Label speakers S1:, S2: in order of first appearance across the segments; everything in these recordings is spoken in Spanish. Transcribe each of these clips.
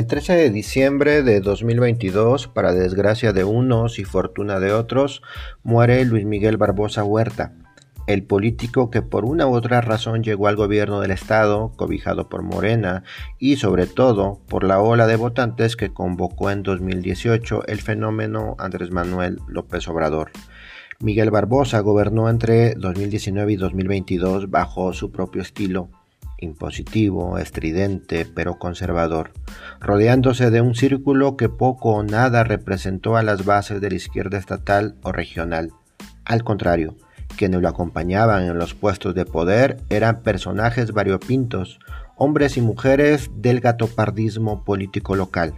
S1: El 13 de diciembre de 2022, para desgracia de unos y fortuna de otros, muere Luis Miguel Barbosa Huerta, el político que por una u otra razón llegó al gobierno del estado, cobijado por Morena, y sobre todo por la ola de votantes que convocó en 2018 el fenómeno Andrés Manuel López Obrador. Miguel Barbosa gobernó entre 2019 y 2022 bajo su propio estilo impositivo, estridente, pero conservador, rodeándose de un círculo que poco o nada representó a las bases de la izquierda estatal o regional. Al contrario, quienes lo acompañaban en los puestos de poder eran personajes variopintos, hombres y mujeres del gatopardismo político local.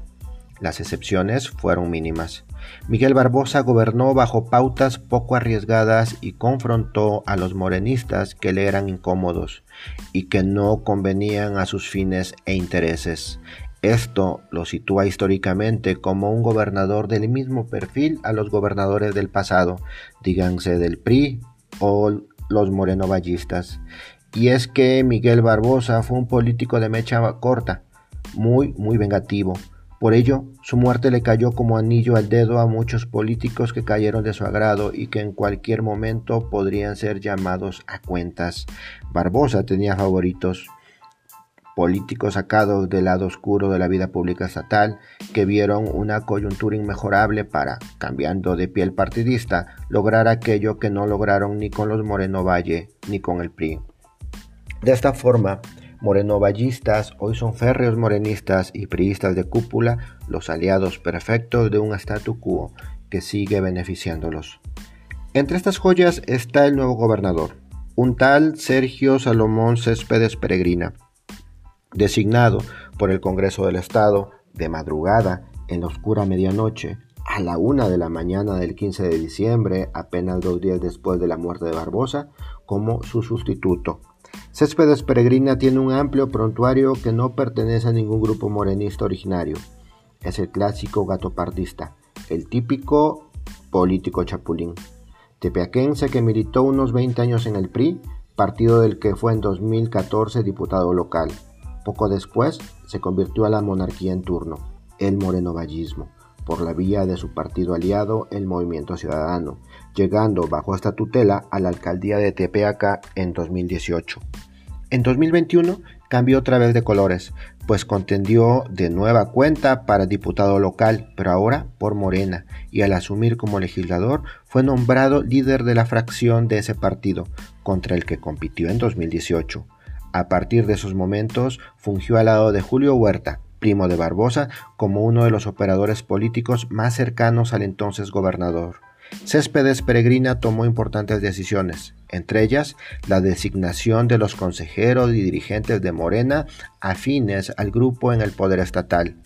S1: Las excepciones fueron mínimas. Miguel Barbosa gobernó bajo pautas poco arriesgadas y confrontó a los morenistas que le eran incómodos y que no convenían a sus fines e intereses. Esto lo sitúa históricamente como un gobernador del mismo perfil a los gobernadores del pasado, díganse del PRI o los morenovallistas. Y es que Miguel Barbosa fue un político de mecha corta, muy, muy vengativo, por ello, su muerte le cayó como anillo al dedo a muchos políticos que cayeron de su agrado y que en cualquier momento podrían ser llamados a cuentas. Barbosa tenía favoritos políticos sacados del lado oscuro de la vida pública estatal que vieron una coyuntura inmejorable para, cambiando de piel partidista, lograr aquello que no lograron ni con los Moreno Valle ni con el PRI. De esta forma, morenovallistas hoy son férreos morenistas y priistas de cúpula, los aliados perfectos de un statu quo que sigue beneficiándolos. Entre estas joyas está el nuevo gobernador, un tal Sergio Salomón Céspedes Peregrina, designado por el Congreso del Estado de madrugada en la oscura medianoche a la una de la mañana del 15 de diciembre, apenas dos días después de la muerte de Barbosa, como su sustituto Céspedes Peregrina tiene un amplio prontuario que no pertenece a ningún grupo morenista originario. Es el clásico gatopardista, el típico político chapulín. Tepeaquense que militó unos 20 años en el PRI, partido del que fue en 2014 diputado local. Poco después se convirtió a la monarquía en turno, el morenovallismo por la vía de su partido aliado, el Movimiento Ciudadano, llegando bajo esta tutela a la alcaldía de Tepeaca en 2018. En 2021 cambió otra vez de colores, pues contendió de nueva cuenta para diputado local, pero ahora por Morena, y al asumir como legislador fue nombrado líder de la fracción de ese partido, contra el que compitió en 2018. A partir de esos momentos fungió al lado de Julio Huerta, primo de Barbosa, como uno de los operadores políticos más cercanos al entonces gobernador. Céspedes Peregrina tomó importantes decisiones, entre ellas la designación de los consejeros y dirigentes de Morena afines al grupo en el poder estatal.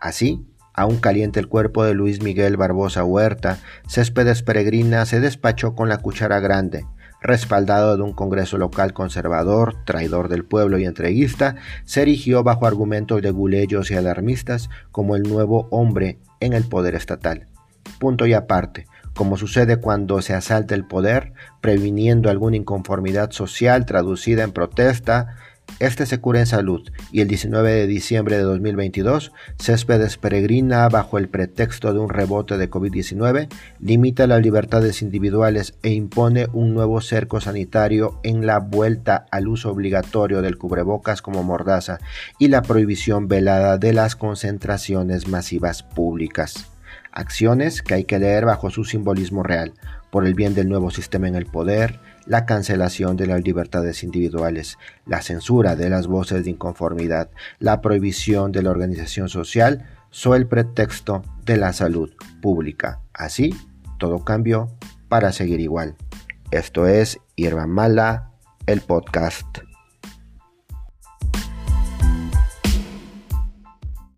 S1: Así, aún caliente el cuerpo de Luis Miguel Barbosa Huerta, Céspedes Peregrina se despachó con la cuchara grande, respaldado de un Congreso local conservador, traidor del pueblo y entreguista, se erigió bajo argumentos de guleyos y alarmistas como el nuevo hombre en el poder estatal. Punto y aparte, como sucede cuando se asalta el poder, previniendo alguna inconformidad social traducida en protesta, este se cura en salud y el 19 de diciembre de 2022, Céspedes Peregrina, bajo el pretexto de un rebote de COVID-19, limita las libertades individuales e impone un nuevo cerco sanitario en la vuelta al uso obligatorio del cubrebocas como mordaza y la prohibición velada de las concentraciones masivas públicas. Acciones que hay que leer bajo su simbolismo real, por el bien del nuevo sistema en el poder, la cancelación de las libertades individuales, la censura de las voces de inconformidad, la prohibición de la organización social, soy el pretexto de la salud pública. Así, todo cambió para seguir igual. Esto es Hierba Mala, el podcast.